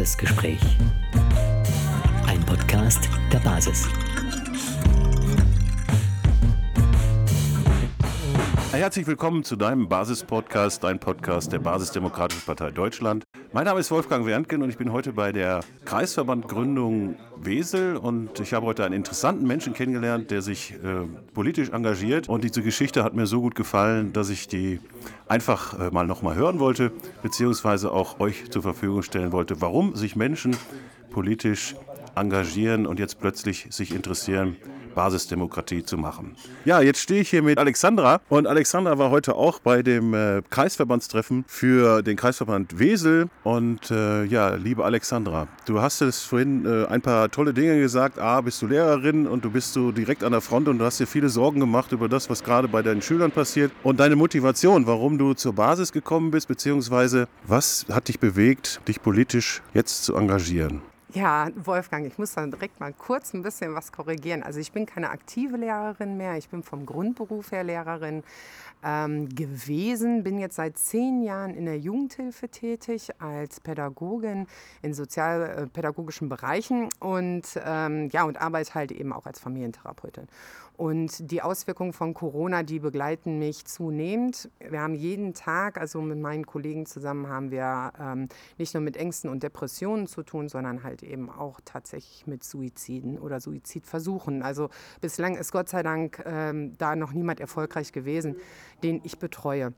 Basisgespräch. Ein Podcast der Basis. Herzlich willkommen zu deinem Basis-Podcast, dein Podcast der Basisdemokratischen Partei Deutschland. Mein Name ist Wolfgang Werntgen und ich bin heute bei der Kreisverbandgründung Wesel und ich habe heute einen interessanten Menschen kennengelernt, der sich äh, politisch engagiert. Und diese Geschichte hat mir so gut gefallen, dass ich die einfach äh, mal nochmal hören wollte, beziehungsweise auch euch zur Verfügung stellen wollte, warum sich Menschen politisch engagieren und jetzt plötzlich sich interessieren, Basisdemokratie zu machen. Ja, jetzt stehe ich hier mit Alexandra und Alexandra war heute auch bei dem äh, Kreisverbandstreffen für den Kreisverband Wesel und äh, ja, liebe Alexandra, du hast es vorhin äh, ein paar tolle Dinge gesagt. A, bist du Lehrerin und du bist so direkt an der Front und du hast dir viele Sorgen gemacht über das, was gerade bei deinen Schülern passiert und deine Motivation, warum du zur Basis gekommen bist, beziehungsweise was hat dich bewegt, dich politisch jetzt zu engagieren? Ja, Wolfgang, ich muss dann direkt mal kurz ein bisschen was korrigieren. Also ich bin keine aktive Lehrerin mehr, ich bin vom Grundberuf her Lehrerin ähm, gewesen, bin jetzt seit zehn Jahren in der Jugendhilfe tätig als Pädagogin in sozialpädagogischen Bereichen und, ähm, ja, und arbeite halt eben auch als Familientherapeutin. Und die Auswirkungen von Corona, die begleiten mich zunehmend. Wir haben jeden Tag, also mit meinen Kollegen zusammen, haben wir ähm, nicht nur mit Ängsten und Depressionen zu tun, sondern halt eben auch tatsächlich mit Suiziden oder Suizidversuchen. Also bislang ist Gott sei Dank ähm, da noch niemand erfolgreich gewesen, den ich betreue.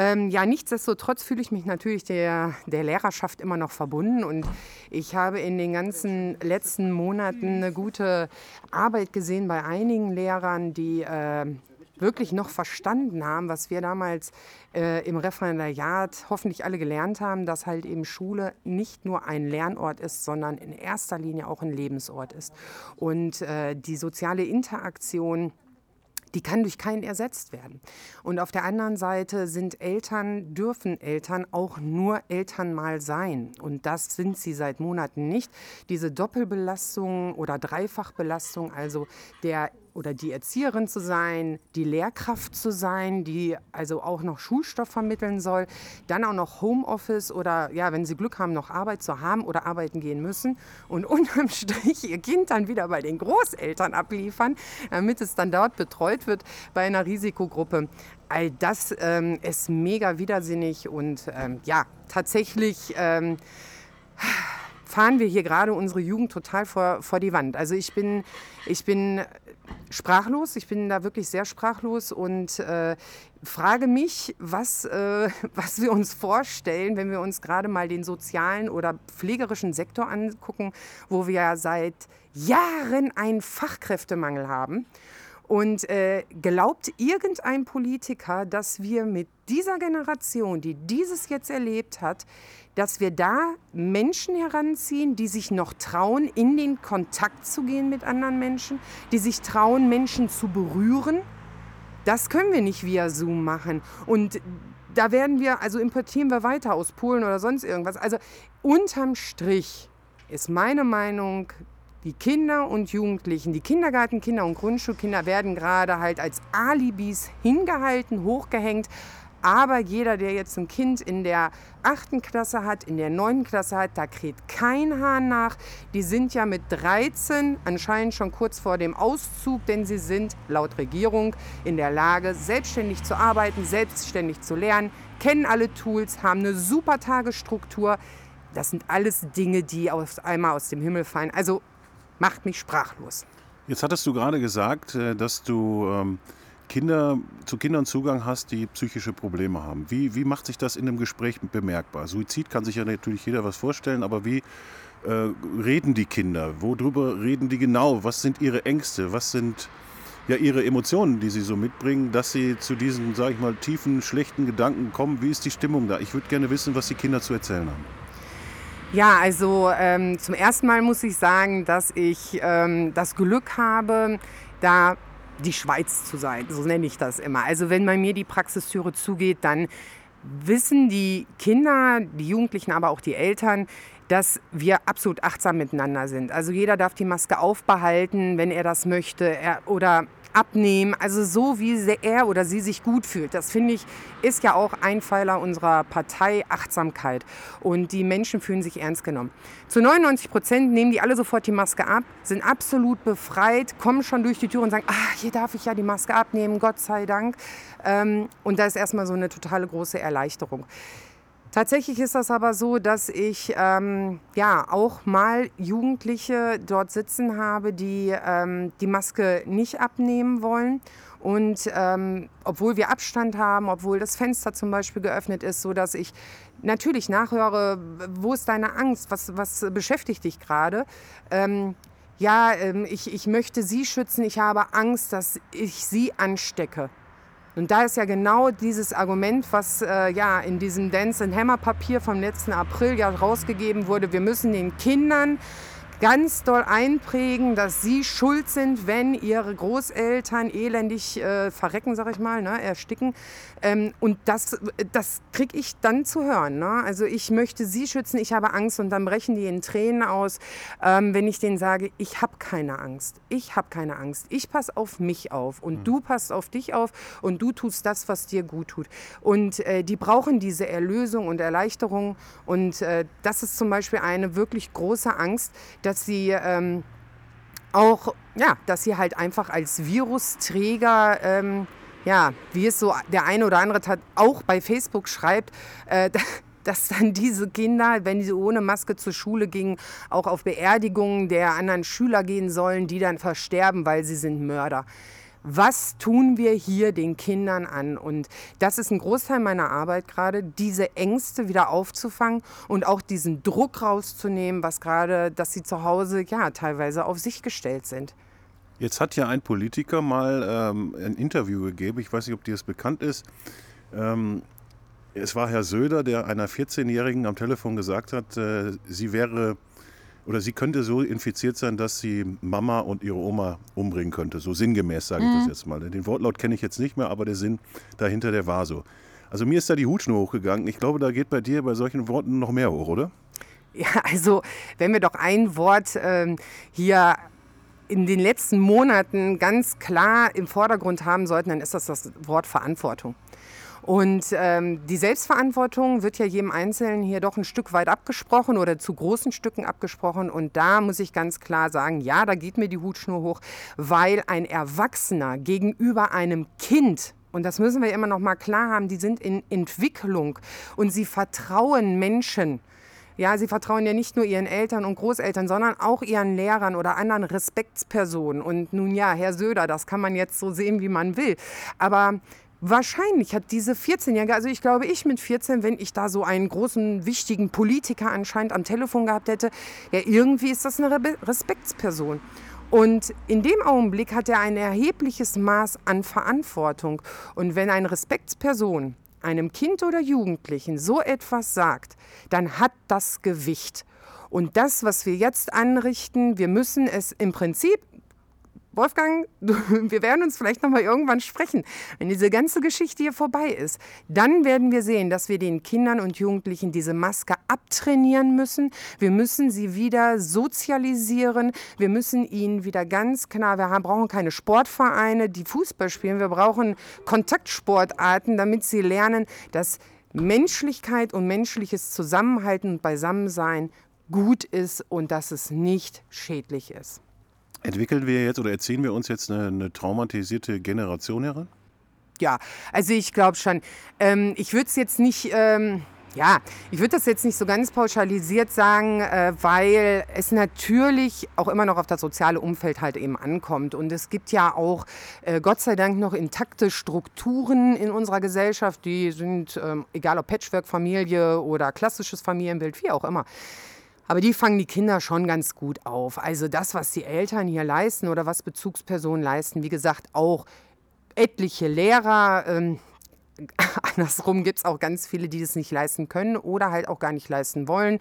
Ähm, ja, nichtsdestotrotz fühle ich mich natürlich der, der Lehrerschaft immer noch verbunden und ich habe in den ganzen letzten Monaten eine gute Arbeit gesehen bei einigen Lehrern, die äh, wirklich noch verstanden haben, was wir damals äh, im Referendariat hoffentlich alle gelernt haben, dass halt eben Schule nicht nur ein Lernort ist, sondern in erster Linie auch ein Lebensort ist. Und äh, die soziale Interaktion, die kann durch keinen ersetzt werden. Und auf der anderen Seite sind Eltern, dürfen Eltern auch nur Eltern mal sein. Und das sind sie seit Monaten nicht. Diese Doppelbelastung oder Dreifachbelastung, also der oder die Erzieherin zu sein, die Lehrkraft zu sein, die also auch noch Schulstoff vermitteln soll, dann auch noch Homeoffice oder ja, wenn sie Glück haben, noch Arbeit zu haben oder arbeiten gehen müssen und unterm Strich ihr Kind dann wieder bei den Großeltern abliefern, damit es dann dort betreut wird bei einer Risikogruppe. All das ähm, ist mega widersinnig und ähm, ja, tatsächlich. Ähm, fahren wir hier gerade unsere Jugend total vor, vor die Wand. Also ich bin, ich bin sprachlos, ich bin da wirklich sehr sprachlos und äh, frage mich, was, äh, was wir uns vorstellen, wenn wir uns gerade mal den sozialen oder pflegerischen Sektor angucken, wo wir ja seit Jahren einen Fachkräftemangel haben. Und äh, glaubt irgendein Politiker, dass wir mit dieser Generation, die dieses jetzt erlebt hat, dass wir da Menschen heranziehen, die sich noch trauen, in den Kontakt zu gehen mit anderen Menschen, die sich trauen, Menschen zu berühren. Das können wir nicht via Zoom machen. Und da werden wir, also importieren wir weiter aus Polen oder sonst irgendwas. Also unterm Strich ist meine Meinung, die Kinder und Jugendlichen, die Kindergartenkinder und Grundschulkinder werden gerade halt als Alibis hingehalten, hochgehängt, aber jeder, der jetzt ein Kind in der achten Klasse hat, in der neunten Klasse hat, da kräht kein Hahn nach. Die sind ja mit 13 anscheinend schon kurz vor dem Auszug, denn sie sind laut Regierung in der Lage, selbstständig zu arbeiten, selbstständig zu lernen, kennen alle Tools, haben eine super Tagesstruktur. Das sind alles Dinge, die auf einmal aus dem Himmel fallen. Also macht mich sprachlos. Jetzt hattest du gerade gesagt, äh, dass du ähm, Kinder, zu Kindern Zugang hast, die psychische Probleme haben. Wie, wie macht sich das in einem Gespräch bemerkbar? Suizid kann sich ja natürlich jeder was vorstellen, aber wie äh, reden die Kinder? Worüber reden die genau? Was sind ihre Ängste? Was sind ja ihre Emotionen, die sie so mitbringen, dass sie zu diesen, sage ich mal, tiefen, schlechten Gedanken kommen? Wie ist die Stimmung da? Ich würde gerne wissen, was die Kinder zu erzählen haben. Ja, also ähm, zum ersten Mal muss ich sagen, dass ich ähm, das Glück habe, da die Schweiz zu sein. So nenne ich das immer. Also wenn bei mir die Praxistüre zugeht, dann wissen die Kinder, die Jugendlichen, aber auch die Eltern, dass wir absolut achtsam miteinander sind. Also jeder darf die Maske aufbehalten, wenn er das möchte. Er, oder abnehmen, also so wie er oder sie sich gut fühlt. Das finde ich ist ja auch ein Pfeiler unserer Partei Achtsamkeit und die Menschen fühlen sich ernst genommen. Zu 99 Prozent nehmen die alle sofort die Maske ab, sind absolut befreit, kommen schon durch die Tür und sagen, ah, hier darf ich ja die Maske abnehmen, Gott sei Dank. Ähm, und da ist erstmal so eine totale große Erleichterung. Tatsächlich ist das aber so, dass ich ähm, ja auch mal Jugendliche dort sitzen habe, die ähm, die Maske nicht abnehmen wollen. Und ähm, obwohl wir Abstand haben, obwohl das Fenster zum Beispiel geöffnet ist, so dass ich natürlich nachhöre, wo ist deine Angst, was, was beschäftigt dich gerade? Ähm, ja, ähm, ich, ich möchte sie schützen, ich habe Angst, dass ich sie anstecke. Und da ist ja genau dieses Argument, was äh, ja in diesem Dance and Hammer Papier vom letzten April ja rausgegeben wurde. Wir müssen den Kindern ganz doll einprägen, dass sie schuld sind, wenn ihre Großeltern elendig äh, verrecken, sag ich mal, ne, ersticken. Ähm, und das, das kriege ich dann zu hören. Ne? Also ich möchte sie schützen, ich habe Angst und dann brechen die in Tränen aus, ähm, wenn ich denen sage, ich habe keine Angst. Ich habe keine Angst. Ich passe auf mich auf und mhm. du passt auf dich auf und du tust das, was dir gut tut. Und äh, die brauchen diese Erlösung und Erleichterung. Und äh, das ist zum Beispiel eine wirklich große Angst, dass sie ähm, auch, ja, dass sie halt einfach als Virusträger, ähm, ja, wie es so der eine oder andere auch bei Facebook schreibt, äh, dass dann diese Kinder, wenn sie ohne Maske zur Schule gingen, auch auf Beerdigungen der anderen Schüler gehen sollen, die dann versterben, weil sie sind Mörder was tun wir hier den Kindern an? Und das ist ein Großteil meiner Arbeit gerade, diese Ängste wieder aufzufangen und auch diesen Druck rauszunehmen, was gerade, dass sie zu Hause ja teilweise auf sich gestellt sind. Jetzt hat ja ein Politiker mal ähm, ein Interview gegeben, ich weiß nicht, ob dir das bekannt ist. Ähm, es war Herr Söder, der einer 14-Jährigen am Telefon gesagt hat, äh, sie wäre oder sie könnte so infiziert sein, dass sie Mama und ihre Oma umbringen könnte. So sinngemäß sage ich das mhm. jetzt mal. Den Wortlaut kenne ich jetzt nicht mehr, aber der Sinn dahinter, der war so. Also mir ist da die Hutschnur hochgegangen. Ich glaube, da geht bei dir bei solchen Worten noch mehr hoch, oder? Ja, also wenn wir doch ein Wort ähm, hier in den letzten Monaten ganz klar im Vordergrund haben sollten, dann ist das das Wort Verantwortung. Und ähm, die Selbstverantwortung wird ja jedem Einzelnen hier doch ein Stück weit abgesprochen oder zu großen Stücken abgesprochen. Und da muss ich ganz klar sagen, ja, da geht mir die Hutschnur hoch, weil ein Erwachsener gegenüber einem Kind und das müssen wir immer noch mal klar haben, die sind in Entwicklung und sie vertrauen Menschen. Ja, sie vertrauen ja nicht nur ihren Eltern und Großeltern, sondern auch ihren Lehrern oder anderen Respektspersonen. Und nun ja, Herr Söder, das kann man jetzt so sehen, wie man will. Aber Wahrscheinlich hat diese 14-Jährige, also ich glaube, ich mit 14, wenn ich da so einen großen, wichtigen Politiker anscheinend am Telefon gehabt hätte, ja, irgendwie ist das eine Respektsperson. Und in dem Augenblick hat er ein erhebliches Maß an Verantwortung. Und wenn eine Respektsperson einem Kind oder Jugendlichen so etwas sagt, dann hat das Gewicht. Und das, was wir jetzt anrichten, wir müssen es im Prinzip Wolfgang, wir werden uns vielleicht noch mal irgendwann sprechen, wenn diese ganze Geschichte hier vorbei ist. Dann werden wir sehen, dass wir den Kindern und Jugendlichen diese Maske abtrainieren müssen. Wir müssen sie wieder sozialisieren. Wir müssen ihnen wieder ganz klar, wir brauchen keine Sportvereine, die Fußball spielen. Wir brauchen Kontaktsportarten, damit sie lernen, dass Menschlichkeit und menschliches Zusammenhalten und Beisammensein gut ist und dass es nicht schädlich ist. Entwickeln wir jetzt oder erziehen wir uns jetzt eine, eine traumatisierte Generation heran? Ja, also ich glaube schon. Ähm, ich würde es jetzt nicht. Ähm ja, ich würde das jetzt nicht so ganz pauschalisiert sagen, äh, weil es natürlich auch immer noch auf das soziale Umfeld halt eben ankommt. Und es gibt ja auch, äh, Gott sei Dank, noch intakte Strukturen in unserer Gesellschaft, die sind, ähm, egal ob Patchwork-Familie oder klassisches Familienbild, wie auch immer, aber die fangen die Kinder schon ganz gut auf. Also das, was die Eltern hier leisten oder was Bezugspersonen leisten, wie gesagt, auch etliche Lehrer. Ähm, andersrum gibt es auch ganz viele, die das nicht leisten können oder halt auch gar nicht leisten wollen.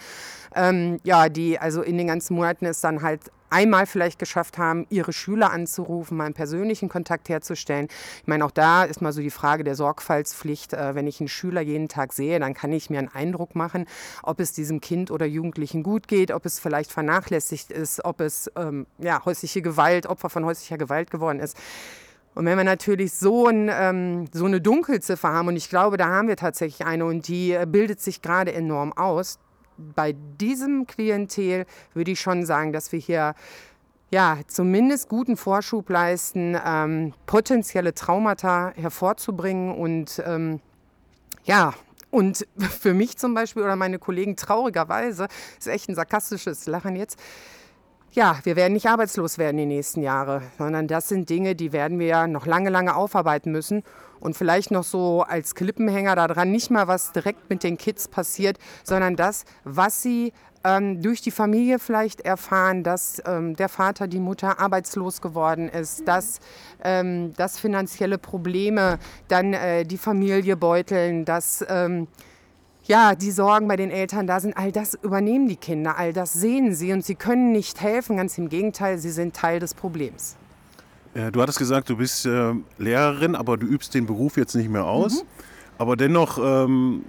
Ähm, ja, die also in den ganzen Monaten es dann halt einmal vielleicht geschafft haben, ihre Schüler anzurufen, mal einen persönlichen Kontakt herzustellen. Ich meine, auch da ist mal so die Frage der Sorgfaltspflicht. Äh, wenn ich einen Schüler jeden Tag sehe, dann kann ich mir einen Eindruck machen, ob es diesem Kind oder Jugendlichen gut geht, ob es vielleicht vernachlässigt ist, ob es ähm, ja, häusliche Gewalt, Opfer von häuslicher Gewalt geworden ist. Und wenn wir natürlich so, ein, ähm, so eine Dunkelziffer haben, und ich glaube, da haben wir tatsächlich eine, und die äh, bildet sich gerade enorm aus, bei diesem Klientel würde ich schon sagen, dass wir hier ja, zumindest guten Vorschub leisten, ähm, potenzielle Traumata hervorzubringen und ähm, ja, und für mich zum Beispiel oder meine Kollegen traurigerweise, ist echt ein sarkastisches Lachen jetzt, ja, wir werden nicht arbeitslos werden die nächsten Jahre, sondern das sind Dinge, die werden wir noch lange, lange aufarbeiten müssen. Und vielleicht noch so als Klippenhänger daran, nicht mal was direkt mit den Kids passiert, sondern das, was sie ähm, durch die Familie vielleicht erfahren, dass ähm, der Vater, die Mutter arbeitslos geworden ist, dass, ähm, dass finanzielle Probleme dann äh, die Familie beuteln, dass ähm, ja, die Sorgen bei den Eltern da sind, all das übernehmen die Kinder, all das sehen sie und sie können nicht helfen, ganz im Gegenteil, sie sind Teil des Problems. Äh, du hattest gesagt, du bist äh, Lehrerin, aber du übst den Beruf jetzt nicht mehr aus. Mhm. Aber dennoch, ähm,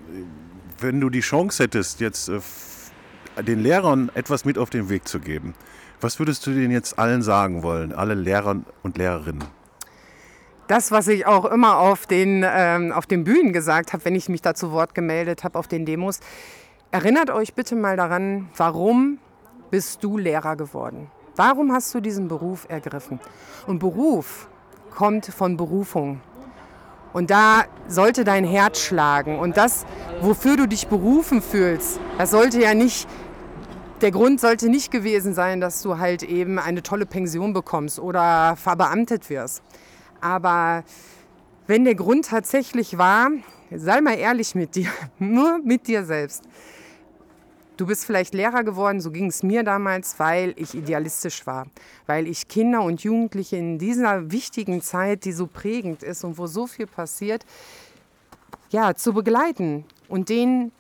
wenn du die Chance hättest, jetzt äh, den Lehrern etwas mit auf den Weg zu geben, was würdest du denen jetzt allen sagen wollen, alle Lehrer und Lehrerinnen? Das, was ich auch immer auf den, ähm, auf den Bühnen gesagt habe, wenn ich mich da zu Wort gemeldet habe auf den Demos. Erinnert euch bitte mal daran, warum bist du Lehrer geworden? Warum hast du diesen Beruf ergriffen? Und Beruf kommt von Berufung. Und da sollte dein Herz schlagen. Und das, wofür du dich berufen fühlst, das sollte ja nicht, der Grund sollte nicht gewesen sein, dass du halt eben eine tolle Pension bekommst oder verbeamtet wirst. Aber wenn der Grund tatsächlich war, sei mal ehrlich mit dir, nur mit dir selbst. Du bist vielleicht Lehrer geworden, so ging es mir damals, weil ich idealistisch war, weil ich Kinder und Jugendliche in dieser wichtigen Zeit, die so prägend ist und wo so viel passiert, ja, zu begleiten und denen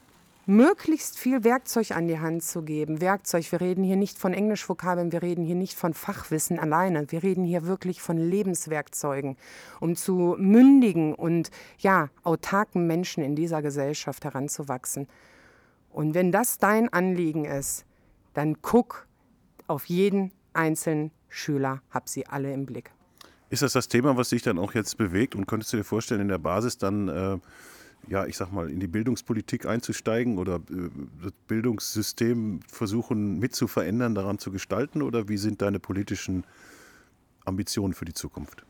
möglichst viel Werkzeug an die Hand zu geben. Werkzeug, wir reden hier nicht von Englischvokabeln, wir reden hier nicht von Fachwissen alleine, wir reden hier wirklich von Lebenswerkzeugen, um zu mündigen und ja, autarken Menschen in dieser Gesellschaft heranzuwachsen. Und wenn das dein Anliegen ist, dann guck auf jeden einzelnen Schüler, hab sie alle im Blick. Ist das das Thema, was dich dann auch jetzt bewegt und könntest du dir vorstellen, in der Basis dann äh ja, ich sag mal, in die Bildungspolitik einzusteigen oder äh, das Bildungssystem versuchen mit zu verändern, daran zu gestalten? Oder wie sind deine politischen Ambitionen für die Zukunft?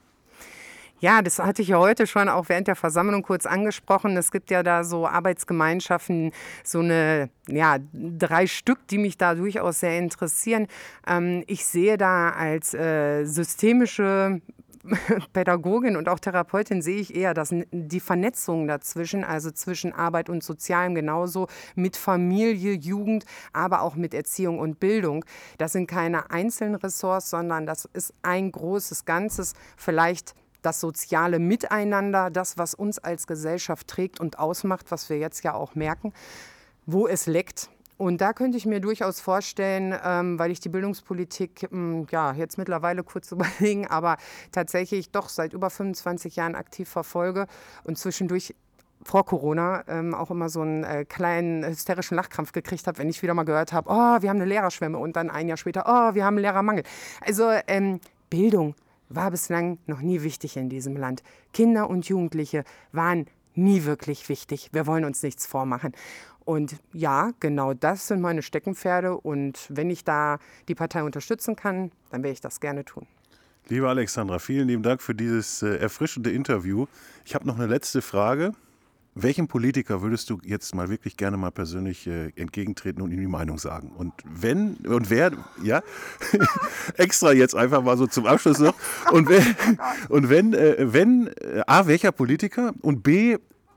Ja, das hatte ich ja heute schon auch während der Versammlung kurz angesprochen. Es gibt ja da so Arbeitsgemeinschaften, so eine, ja, drei Stück, die mich da durchaus sehr interessieren. Ähm, ich sehe da als äh, systemische Pädagogin und auch Therapeutin sehe ich eher dass die Vernetzung dazwischen, also zwischen Arbeit und Sozialem genauso mit Familie, Jugend, aber auch mit Erziehung und Bildung. Das sind keine einzelnen Ressorts, sondern das ist ein großes Ganzes, vielleicht das soziale Miteinander, das, was uns als Gesellschaft trägt und ausmacht, was wir jetzt ja auch merken, wo es leckt und da könnte ich mir durchaus vorstellen, ähm, weil ich die Bildungspolitik ähm, ja, jetzt mittlerweile kurz überlegen, aber tatsächlich doch seit über 25 Jahren aktiv verfolge und zwischendurch vor Corona ähm, auch immer so einen äh, kleinen hysterischen Lachkrampf gekriegt habe, wenn ich wieder mal gehört habe, oh, wir haben eine Lehrerschwemme und dann ein Jahr später, oh, wir haben einen Lehrermangel. Also ähm, Bildung war bislang noch nie wichtig in diesem Land. Kinder und Jugendliche waren nie wirklich wichtig. Wir wollen uns nichts vormachen. Und ja, genau das sind meine Steckenpferde. Und wenn ich da die Partei unterstützen kann, dann werde ich das gerne tun. Liebe Alexandra, vielen lieben Dank für dieses äh, erfrischende Interview. Ich habe noch eine letzte Frage. Welchem Politiker würdest du jetzt mal wirklich gerne mal persönlich äh, entgegentreten und ihm die Meinung sagen? Und wenn und wer, ja, extra jetzt einfach mal so zum Abschluss noch. Und wenn, und wenn, äh, wenn äh, A, welcher Politiker und B,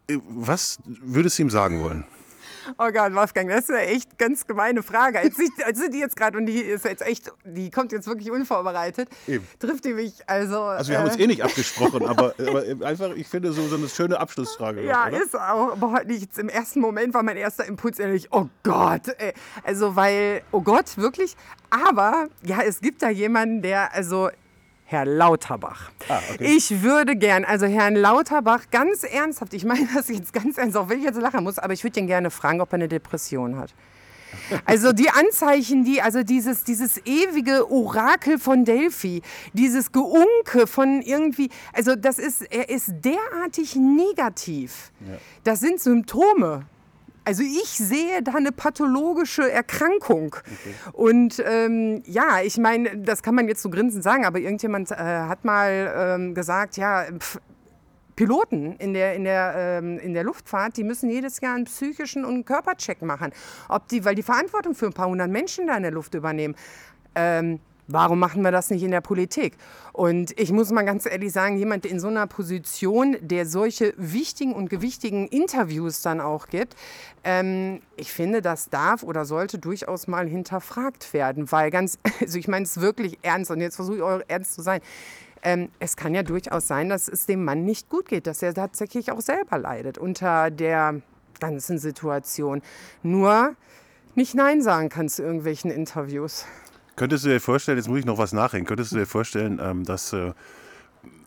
äh, was würdest du ihm sagen wollen? Oh Gott, Wolfgang, das ist ja echt ganz gemeine Frage. Als, ich, als die jetzt gerade, und die ist jetzt echt, die kommt jetzt wirklich unvorbereitet, Eben. trifft die mich. Also, also wir äh, haben uns äh, eh nicht abgesprochen, aber, aber, einfach, ich finde so, so eine schöne Abschlussfrage. Ja, noch, ist auch, aber heute nicht. Im ersten Moment war mein erster Impuls ehrlich, oh Gott. Ey. Also, weil, oh Gott, wirklich. Aber ja, es gibt da jemanden, der, also Herr Lauterbach. Ah, okay. Ich würde gern, also Herrn Lauterbach, ganz ernsthaft, ich meine das jetzt ganz ernst, auch wenn ich jetzt lachen muss, aber ich würde ihn gerne fragen, ob er eine Depression hat. Also die Anzeichen, die, also dieses, dieses ewige Orakel von Delphi, dieses Geunke von irgendwie, also das ist, er ist derartig negativ. Ja. Das sind Symptome. Also ich sehe da eine pathologische Erkrankung. Okay. Und ähm, ja, ich meine, das kann man jetzt so grinsend sagen, aber irgendjemand äh, hat mal ähm, gesagt, ja, pf, Piloten in der, in, der, ähm, in der Luftfahrt, die müssen jedes Jahr einen psychischen und einen Körpercheck machen, ob die, weil die Verantwortung für ein paar hundert Menschen da in der Luft übernehmen. Ähm, Warum machen wir das nicht in der Politik? Und ich muss mal ganz ehrlich sagen, jemand in so einer Position, der solche wichtigen und gewichtigen Interviews dann auch gibt, ähm, ich finde, das darf oder sollte durchaus mal hinterfragt werden, weil ganz, also ich meine es wirklich ernst und jetzt versuche ich auch ernst zu sein. Ähm, es kann ja durchaus sein, dass es dem Mann nicht gut geht, dass er tatsächlich auch selber leidet unter der ganzen Situation. Nur nicht Nein sagen kann zu irgendwelchen Interviews. Könntest du dir vorstellen, jetzt muss ich noch was nachhängen, könntest du dir vorstellen, ähm, dass, äh,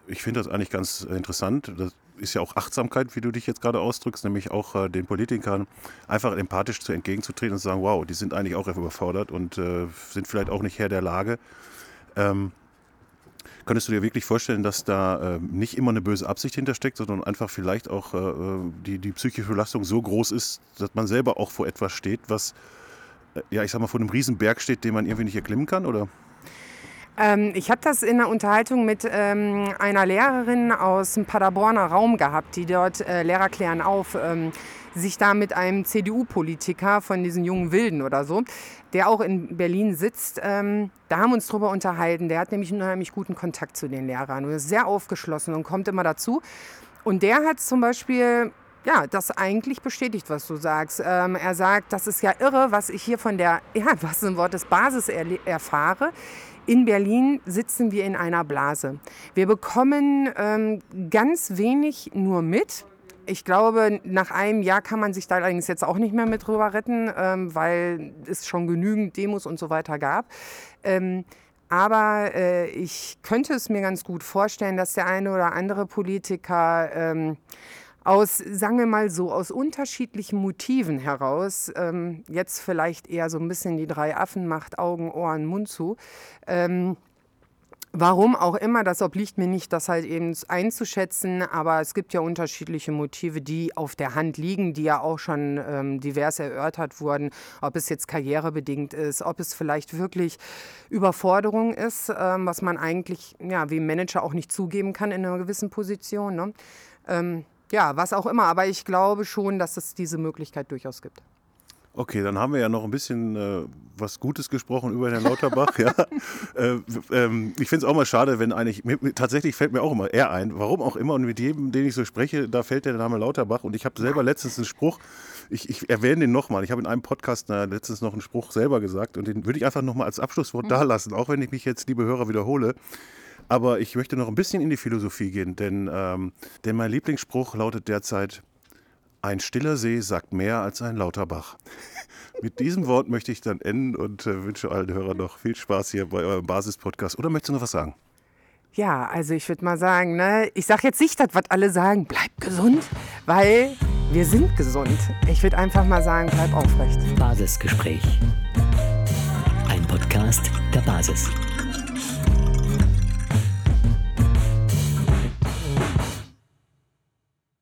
ich finde das eigentlich ganz interessant, das ist ja auch Achtsamkeit, wie du dich jetzt gerade ausdrückst, nämlich auch äh, den Politikern einfach empathisch zu entgegenzutreten und zu sagen, wow, die sind eigentlich auch überfordert und äh, sind vielleicht auch nicht Herr der Lage. Ähm, Könntest du dir wirklich vorstellen, dass da äh, nicht immer eine böse Absicht hintersteckt, sondern einfach vielleicht auch äh, die, die psychische Belastung so groß ist, dass man selber auch vor etwas steht, was, ja, ich sag mal, vor einem Riesenberg steht, den man irgendwie nicht erklimmen kann, oder? Ähm, ich habe das in einer Unterhaltung mit ähm, einer Lehrerin aus dem Paderborner Raum gehabt, die dort äh, Lehrer klären auf. Ähm, sich da mit einem CDU-Politiker von diesen jungen Wilden oder so, der auch in Berlin sitzt, ähm, da haben wir uns drüber unterhalten. Der hat nämlich einen unheimlich guten Kontakt zu den Lehrern und ist sehr aufgeschlossen und kommt immer dazu. Und der hat zum Beispiel ja, das eigentlich bestätigt, was du sagst. Ähm, er sagt, das ist ja irre, was ich hier von der, ja, was ein Wort des Basis erfahre. In Berlin sitzen wir in einer Blase. Wir bekommen ähm, ganz wenig nur mit. Ich glaube, nach einem Jahr kann man sich da allerdings jetzt auch nicht mehr mit drüber retten, ähm, weil es schon genügend Demos und so weiter gab. Ähm, aber äh, ich könnte es mir ganz gut vorstellen, dass der eine oder andere Politiker ähm, aus, sagen wir mal so, aus unterschiedlichen Motiven heraus, ähm, jetzt vielleicht eher so ein bisschen die drei Affen macht, Augen, Ohren, Mund zu, ähm, Warum auch immer, das obliegt mir nicht, das halt eben einzuschätzen, aber es gibt ja unterschiedliche Motive, die auf der Hand liegen, die ja auch schon ähm, divers erörtert wurden, ob es jetzt karrierebedingt ist, ob es vielleicht wirklich Überforderung ist, ähm, was man eigentlich ja, wie Manager auch nicht zugeben kann in einer gewissen Position. Ne? Ähm, ja, was auch immer, aber ich glaube schon, dass es diese Möglichkeit durchaus gibt. Okay, dann haben wir ja noch ein bisschen äh, was Gutes gesprochen über Herrn Lauterbach. ja. äh, ähm, ich finde es auch mal schade, wenn eigentlich, mir, tatsächlich fällt mir auch immer er ein, warum auch immer, und mit jedem, den ich so spreche, da fällt der Name Lauterbach. Und ich habe selber letztens einen Spruch, ich, ich erwähne den nochmal. Ich habe in einem Podcast na, letztens noch einen Spruch selber gesagt und den würde ich einfach nochmal als Abschlusswort mhm. da lassen, auch wenn ich mich jetzt, liebe Hörer, wiederhole. Aber ich möchte noch ein bisschen in die Philosophie gehen, denn, ähm, denn mein Lieblingsspruch lautet derzeit, ein stiller See sagt mehr als ein lauter Bach. Mit diesem Wort möchte ich dann enden und äh, wünsche allen Hörern noch viel Spaß hier bei eurem Basis-Podcast. Oder möchtest du noch was sagen? Ja, also ich würde mal sagen, ne, ich sage jetzt nicht das, was alle sagen, bleib gesund, weil wir sind gesund. Ich würde einfach mal sagen, bleib aufrecht. Basisgespräch. Ein Podcast der Basis.